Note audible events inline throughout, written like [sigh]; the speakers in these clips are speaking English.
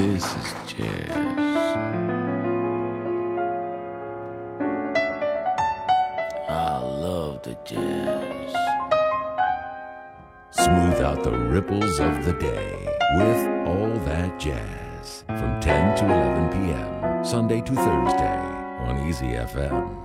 This is jazz. I love the jazz. Smooth out the ripples of the day with all that jazz from 10 to 11 p.m. Sunday to Thursday on Easy FM.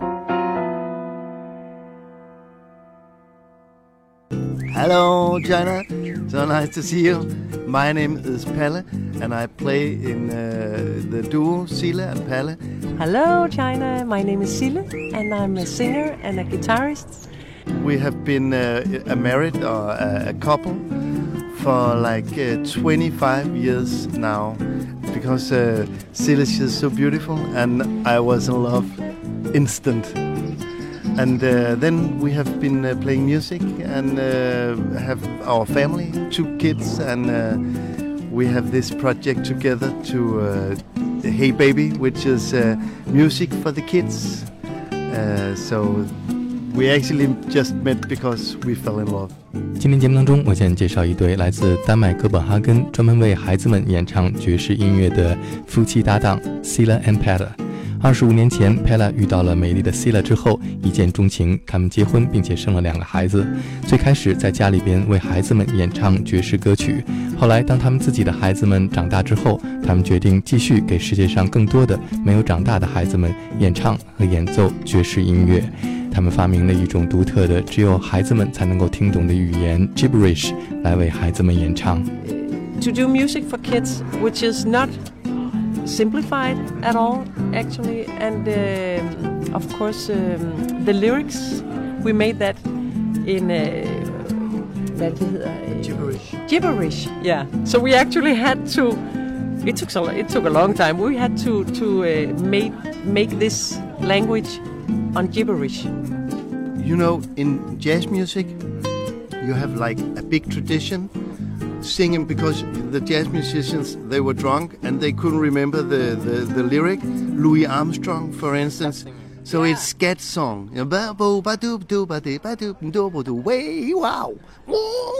Hello, China. So nice to see you. My name is Palle, and I play in uh, the duo Sila and Palle. Hello, China. My name is Sille, and I'm a singer and a guitarist. We have been uh, a married or a, a couple for like uh, 25 years now because uh, Sila she's so beautiful, and I was in love instant. And uh, then we have been uh, playing music and uh, have our family, two kids, and uh, we have this project together to uh, Hey Baby, which is uh, music for the kids. Uh, so we actually just met because we fell in love. 今天节目当中，我想介绍一对来自丹麦哥本哈根，专门为孩子们演唱爵士音乐的夫妻搭档 Sila and Pella。 二十五年前，Pella 遇到了美丽的 Sila 之后，一见钟情，他们结婚并且生了两个孩子。最开始在家里边为孩子们演唱爵士歌曲，后来当他们自己的孩子们长大之后，他们决定继续给世界上更多的没有长大的孩子们演唱和演奏爵士音乐。他们发明了一种独特的、只有孩子们才能够听懂的语言 Gibberish，来为孩子们演唱。To do music for kids, which is not simplified at all, actually, and um, of course um, the lyrics we made that in. Uh, hvad det hedder, Gibberish. gibberish. Yeah. So we actually had to. It took so. It took a long time. We had to to uh, make make this language on gibberish. You know, in jazz music, you have like a big tradition singing because the jazz musicians they were drunk and they couldn't remember the, the, the lyric. Louis Armstrong, for instance. So it's scat song. You know, ba bo ba doop doo ba dee ba doop doo bo doo way wow.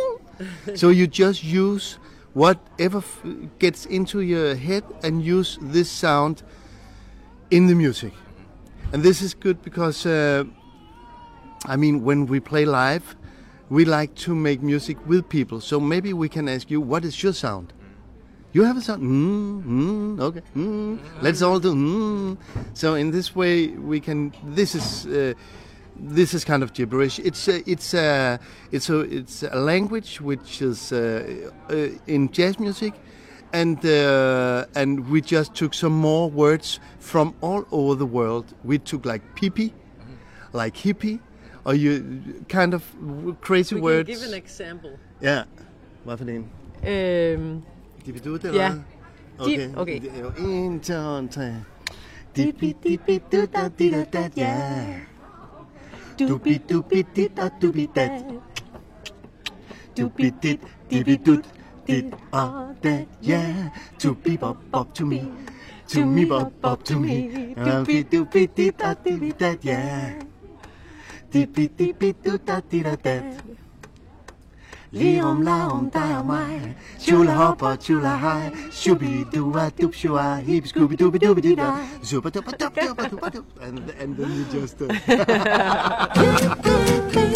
[laughs] so you just use whatever f- gets into your head and use this sound in the music. And this is good because uh, I mean, when we play live, we like to make music with people. So maybe we can ask you, what is your sound? You have a sound? Mm, mm, okay. Mm. Let's all do. Mm. So in this way, we can. This is uh, this is kind of gibberish. It's a, it's a, it's a it's a language which is uh, uh, in jazz music, and uh, and we just took some more words from all over the world. We took like pee like hippie, or you kind of crazy We words. can give an example. ja, hvad for en? Um, Skal vi do det, Ja. eller hvad? Okay. Det er jo En, to, tre. Dipi, dipi, du, da, di, da, da, ja. Dubi, dubi, dit, da, dubi, dat. Dubi, dit, dibi, dut, dit, og dat, ja. Dubi, bop, bop, to me. To me, bop, bop, to me. Dubi, dubi, dit, da, dibi, dat, ja. Dibi, dibi, du, da, di, da, dat. Lige om la om dig og mig Chula hop og chula hej Shubi dua dup shua Hip scooby dooby dooby doo da Zuba dupa dup dupa dupa dup And, and then you just uh, [laughs] [laughs]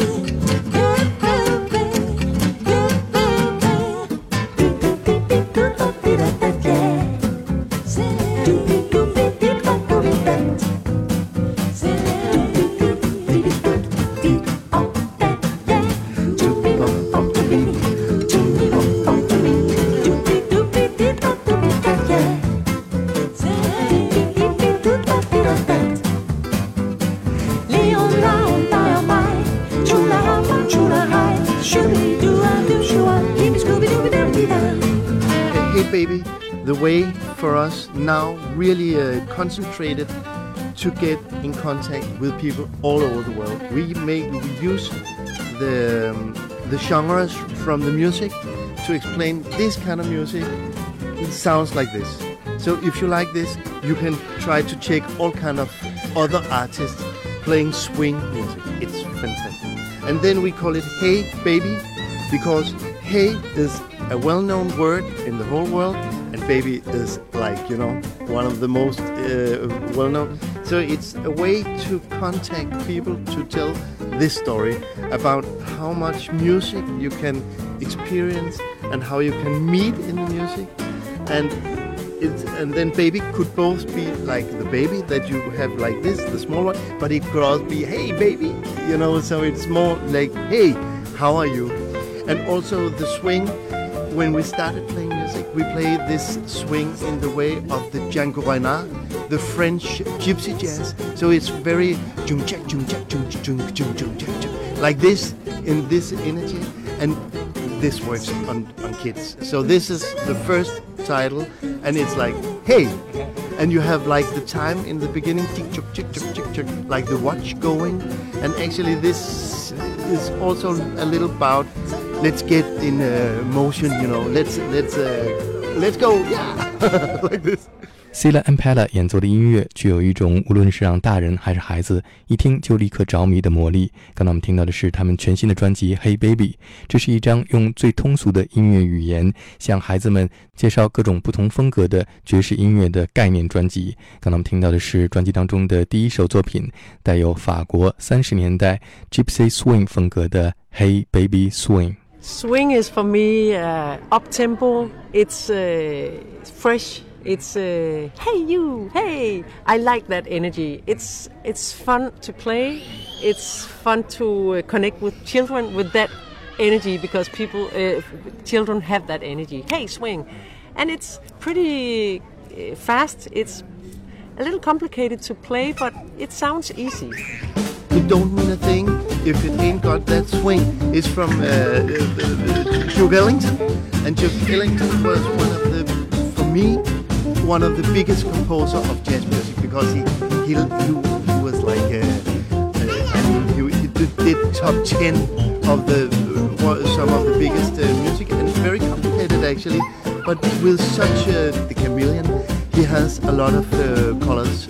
concentrated to get in contact with people all over the world. We make we use the um, the genres from the music to explain this kind of music. It sounds like this. So if you like this, you can try to check all kind of other artists playing swing music. It's fantastic. And then we call it Hey Baby because Hey is a well-known word in the whole world, baby is like you know one of the most uh, well-known. So it's a way to contact people to tell this story about how much music you can experience and how you can meet in the music, and it's, and then baby could both be like the baby that you have like this, the small one, but it could also be hey baby, you know. So it's more like hey, how are you? And also the swing. When we started playing music, we play this swing in the way of the Django Reinhardt, the French gypsy jazz. So it's very like this in this energy, and this works on, on kids. So this is the first title, and it's like, hey, and you have like the time in the beginning, like the watch going, and actually this is also a little about let's get in uh, motion, you know, let's let's let's go, yeah, [laughs] like this. Cilla and Pella 演奏的音乐具有一种无论是让大人还是孩子一听就立刻着迷的魔力。刚才我们听到的是他们全新的专辑《Hey Baby》，这是一张用最通俗的音乐语言向孩子们介绍各种不同风格的爵士音乐的概念专辑。刚才我们听到的是专辑当中的第一首作品，带有法国三十年代 Gypsy Swing 风格的《Hey Baby Swing》。Swing is for me uh, up tempo. It's uh, fresh. It's uh, hey you, hey. I like that energy. It's it's fun to play. It's fun to uh, connect with children with that energy because people, uh, children have that energy. Hey, swing, and it's pretty uh, fast. It's a little complicated to play, but it sounds easy. It don't mean a thing if it ain't got that swing. It's from uh, uh, Duke Ellington, and Duke Ellington was one of the, for me, one of the biggest composer of jazz music because he he, he, he was like a, uh, he, he did top ten of the some of the biggest uh, music. And very complicated actually, but with such a, the chameleon, he has a lot of uh, colors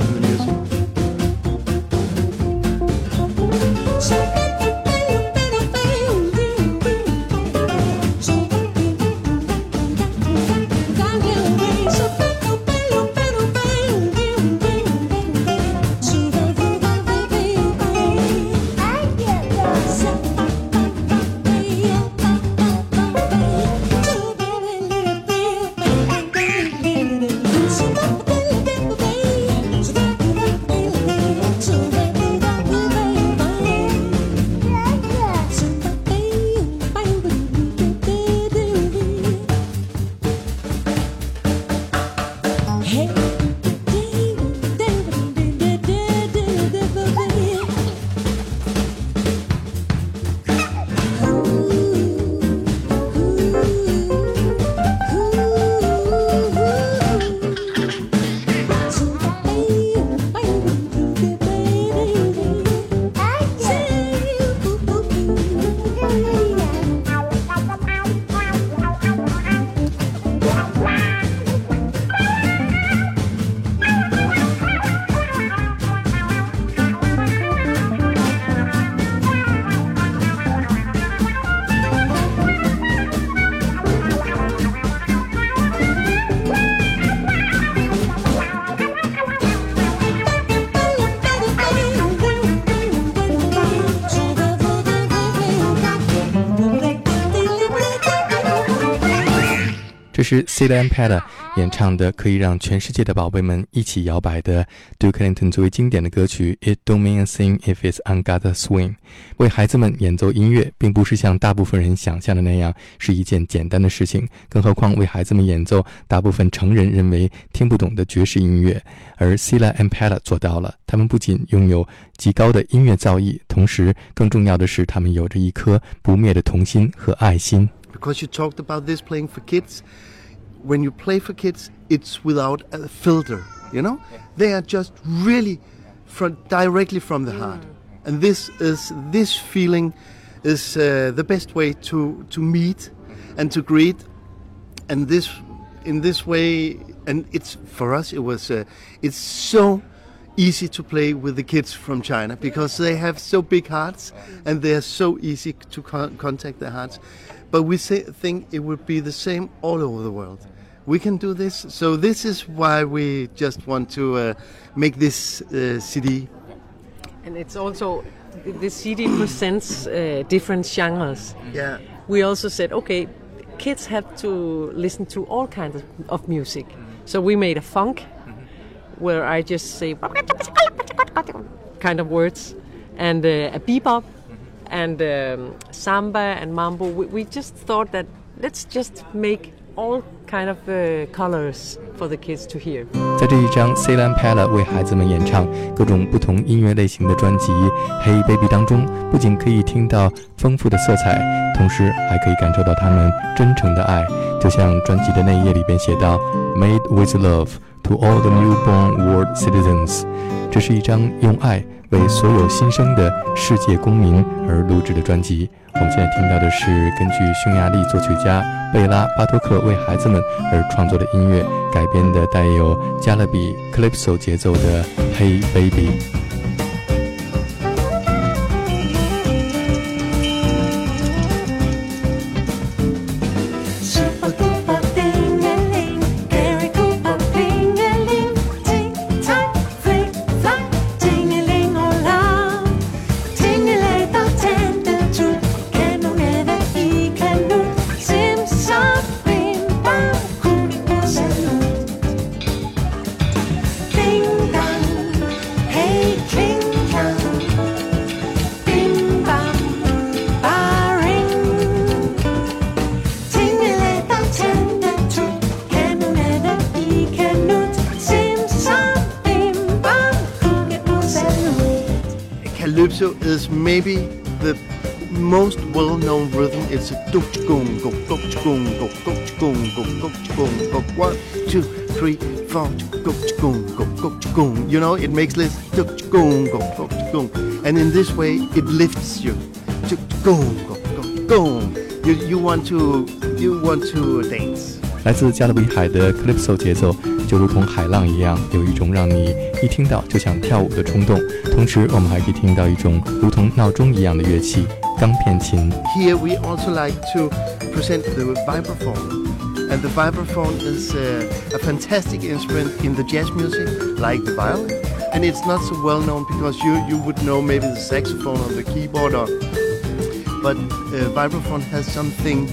是 Cilla and Pella 演唱的，可以让全世界的宝贝们一起摇摆的 Duke Ellington 最为经典的歌曲《It Don't Mean a Thing If It's Ungot a Swing》。为孩子们演奏音乐，并不是像大部分人想象的那样是一件简单的事情，更何况为孩子们演奏大部分成人认为听不懂的爵士音乐，而 Cilla and Pella 做到了。他们不仅拥有极高的音乐造诣，同时更重要的是，他们有着一颗不灭的童心和爱心。Because you talked about this playing for kids. when you play for kids, it's without a filter. You know, yeah. they are just really from directly from the heart, and this is this feeling is uh, the best way to to meet and to greet, and this in this way, and it's for us it was uh, it's so easy to play with the kids from China because they have so big hearts and they are so easy to con- contact their hearts but we say, think it would be the same all over the world. We can do this, so this is why we just want to uh, make this uh, CD. And it's also the CD [coughs] presents uh, different genres. Yeah. We also said, okay, kids have to listen to all kinds of, music. So we made a funk where I just say kind of words and uh, a bebop and um, samba and mambo. We, we just thought that let's just make all kind of uh, colors for the kids to hear. 在这一张 Ceylon Pala 为孩子们演唱各种不同音乐类型的专辑《Hey Baby》当中，不仅可以听到丰富的色彩，同时还可以感受到他们真诚的爱。就像专辑的内页里边写到：“Made with love to all the newborn world citizens。”这是一张用爱为所有新生的世界公民而录制的专辑。我们现在听到的是根据匈牙利作曲家贝拉巴托克为孩子们而创作的音乐改编的带有加勒比 calypso 节奏的《Hey Baby》。Calypso is maybe the most well-known rhythm. It's a go go go go go go go go go go one two three four go go go go go. You know, it makes this go go go go go, and in this way it lifts you. Go go go go. You you want to you want to dance. 来自加勒比海的 calypso 节奏，就如同海浪一样，有一种让你一听到就想跳舞的冲动。同时，我们还可以听到一种如同闹钟一样的乐器——钢片琴。Here we also like to present the vibraphone. And the vibraphone is uh, a fantastic instrument in the jazz music, like the violin. And it's not so well known because you, you would know maybe the saxophone or the keyboard, or, but uh, vibraphone has something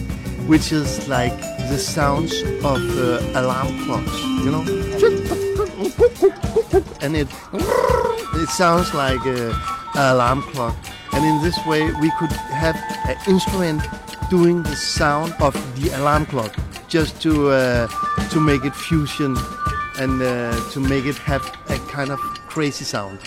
which is like the sounds of uh, alarm clocks, you know? And it, it sounds like an alarm clock. And in this way, we could have an instrument doing the sound of the alarm clock just to, uh, to make it fusion and uh, to make it have a kind of crazy sound.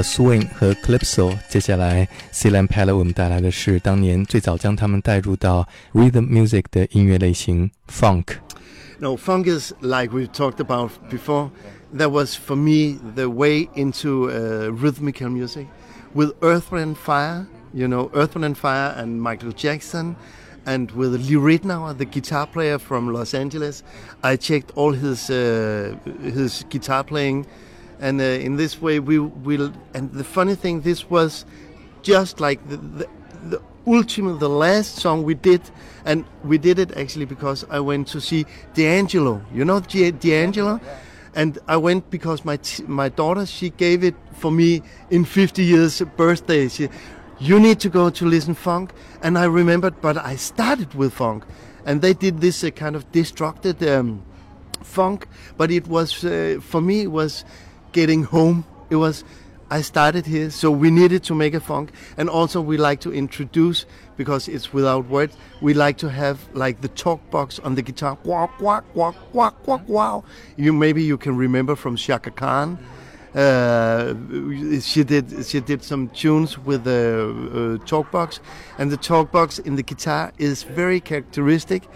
了 swing 和 calypso，接下来 Ceylon p a l a 为我们带来的是当年最早将他们带入到 rhythm music 的音乐类型 funk。 No, funk is like we've talked about before. That was for me the way into uh, rhythmical music with Earth, Wind, and Fire. You know, Earth, Wind, and Fire, and Michael Jackson, and with Lee Ritenour, the guitar player from Los Angeles. I checked all his uh, his guitar playing, and uh, in this way we will. And the funny thing, this was just like the, the, the ultimate, the last song we did, and we did it actually because I went to see D'Angelo. You know D'Angelo, and I went because my my daughter she gave it for me in 50 years birthday. She, you need to go to listen funk, and I remembered, but I started with funk, and they did this uh, kind of destructed um, funk, but it was uh, for me it was getting home. It was I started here, so we needed to make a funk, and also we like to introduce because it's without words. We like to have like the talk box on the guitar, walk, walk, walk, walk, walk, wow. You maybe you can remember from Chaka Khan. Uh, she did she did some tunes with the uh, talk box, and the talk box in the guitar is very characteristic,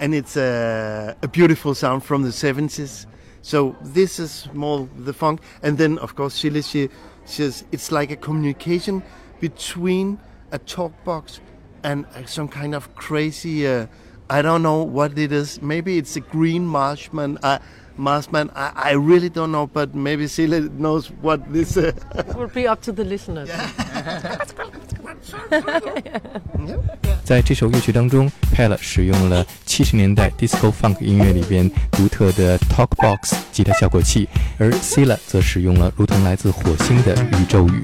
and it's a, a beautiful sound from the 70s. So this is more the funk, and then of course Silly she says it's like a communication between a talk box and uh, some kind of crazy. Uh, I don't know what it is. Maybe it's a green marshman. Uh, Marsman, I, I really don't know, but maybe Celia knows what this. Uh, [laughs] will be up to the listeners. [laughs] 在这首乐曲当中 p e l a 使用了七十年代 disco funk 音乐里边独特的 talk box 吉他效果器，而 c i l a 则使用了如同来自火星的宇宙语。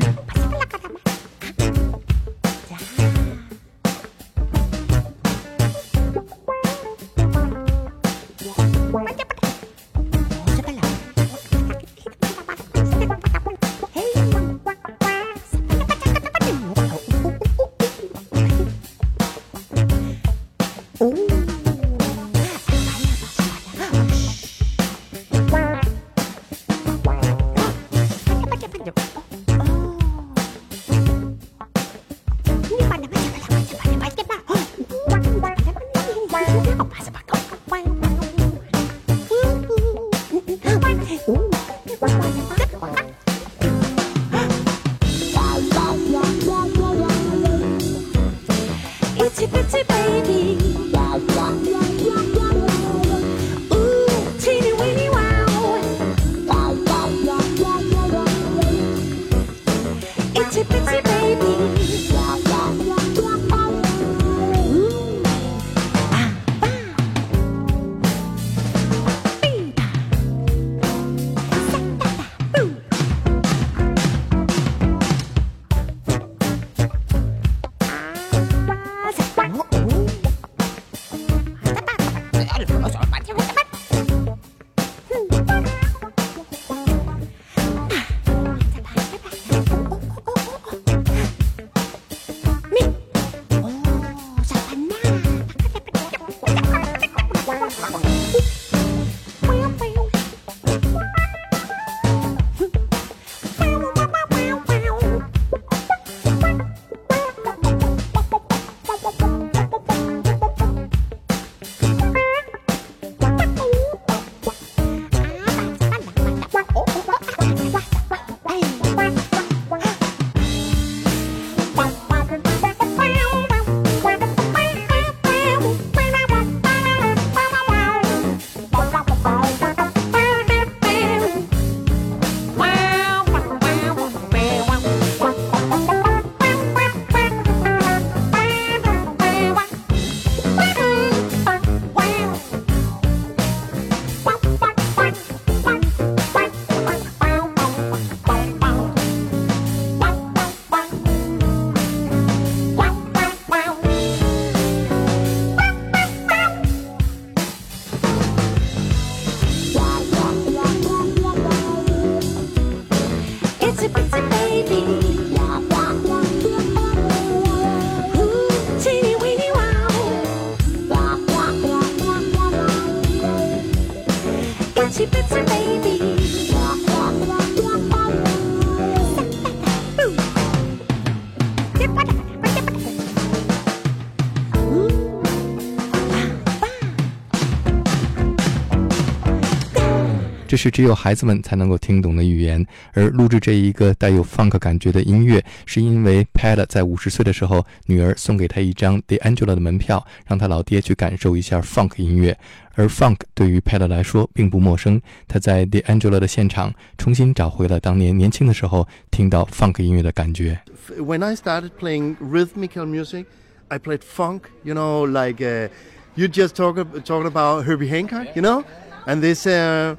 这是只有孩子们才能够听懂的语言。而录制这一个带有 funk 感觉的音乐，是因为 Pat 在五十岁的时候，女儿送给他一张 The Angela 的门票，让他老爹去感受一下 funk 音乐。而 funk 对于 Pat 来说并不陌生，他在 The Angela 的现场重新找回了当年年轻的时候听到 funk 音乐的感觉。When I started playing rhythmical music, I played funk. You know, like uh, you just talk talk about Herbie Hancock. You know, and this. Uh,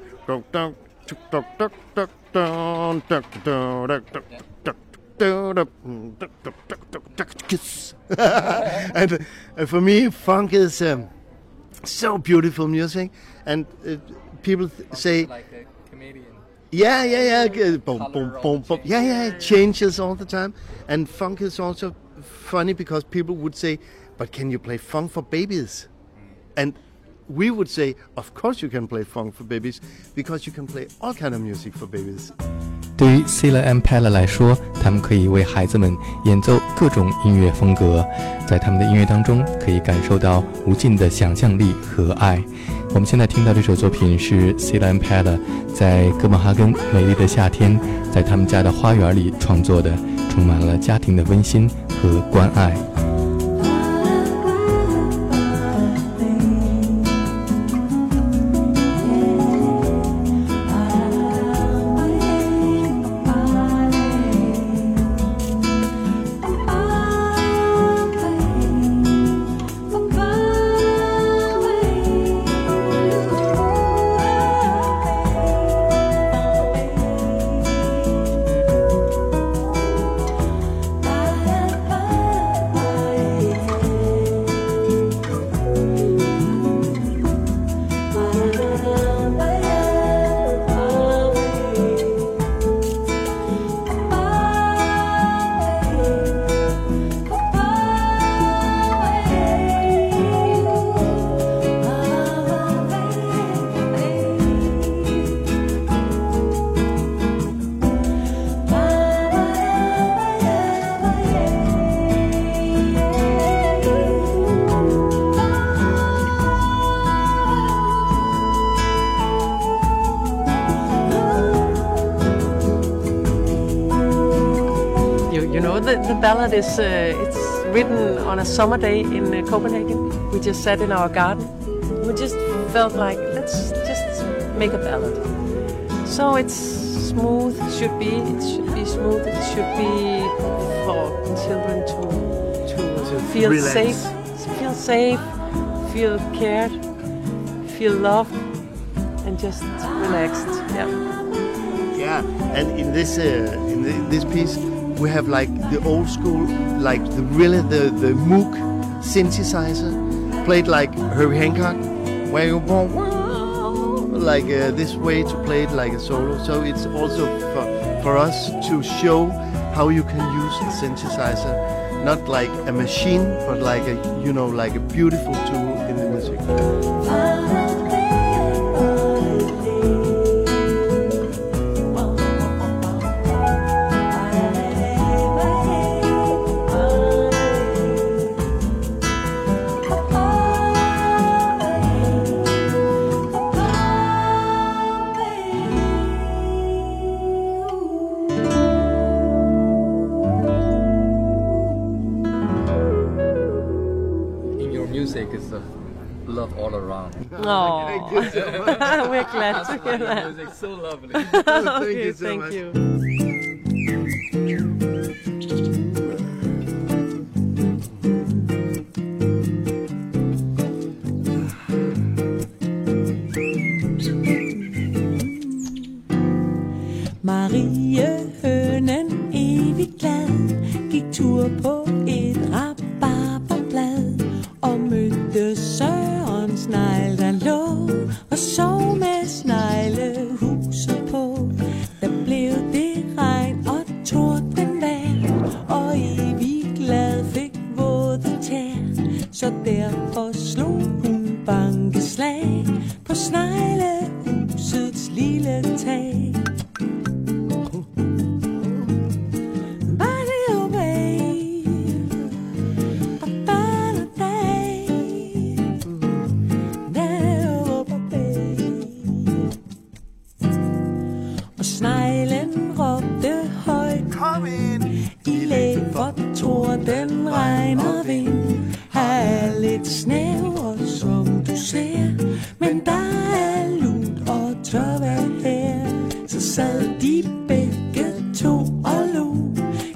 [laughs] and for me, funk is um, so beautiful music, and uh, people say. Like a comedian. Yeah, yeah, yeah. Boom, boom, boom, boom. Yeah, yeah. It changes all the time. And funk is also funny because people would say, "But can you play funk for babies?" And we would say, "Of course you can play funk for babies because you can play all kind of music for babies." 对于 Sila and Pella 来说，他们可以为孩子们演奏各种音乐风格，在他们的音乐当中可以感受到无尽的想象力和爱。我们现在听到这首作品是 Sila and Pella 在哥本哈根美丽的夏天，在他们家的花园里创作的，充满了家庭的温馨和关爱。Ballad is uh, it's written on a summer day in uh, Copenhagen. We just sat in our garden. We just felt like let's just make a ballad. So it's smooth. Should be. It should be smooth. It should be for children to to, To feel relax. safe, feel safe, feel cared, feel loved, and just relaxed. Yeah. Yeah, and in this uh, in this piece, we have like the old school, like the really the the Moog synthesizer, played like Herbie Hancock, where you like uh, this way to play it like a solo. So it's also for for us to show how you can use the synthesizer, not like a machine, but like a you know like a beautiful tool in the music. All around. Oh, we're glad to hear [laughs] Your that. music so lovely. [laughs] Thank you so thank much. you. Der, Så sad de begge to og lå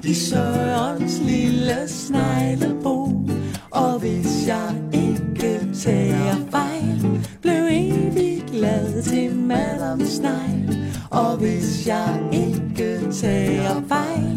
I Sørens lille sneglebo. Og hvis jeg ikke tager fejl Blev evig glad til Madame Snegl. Og hvis jeg ikke tager fejl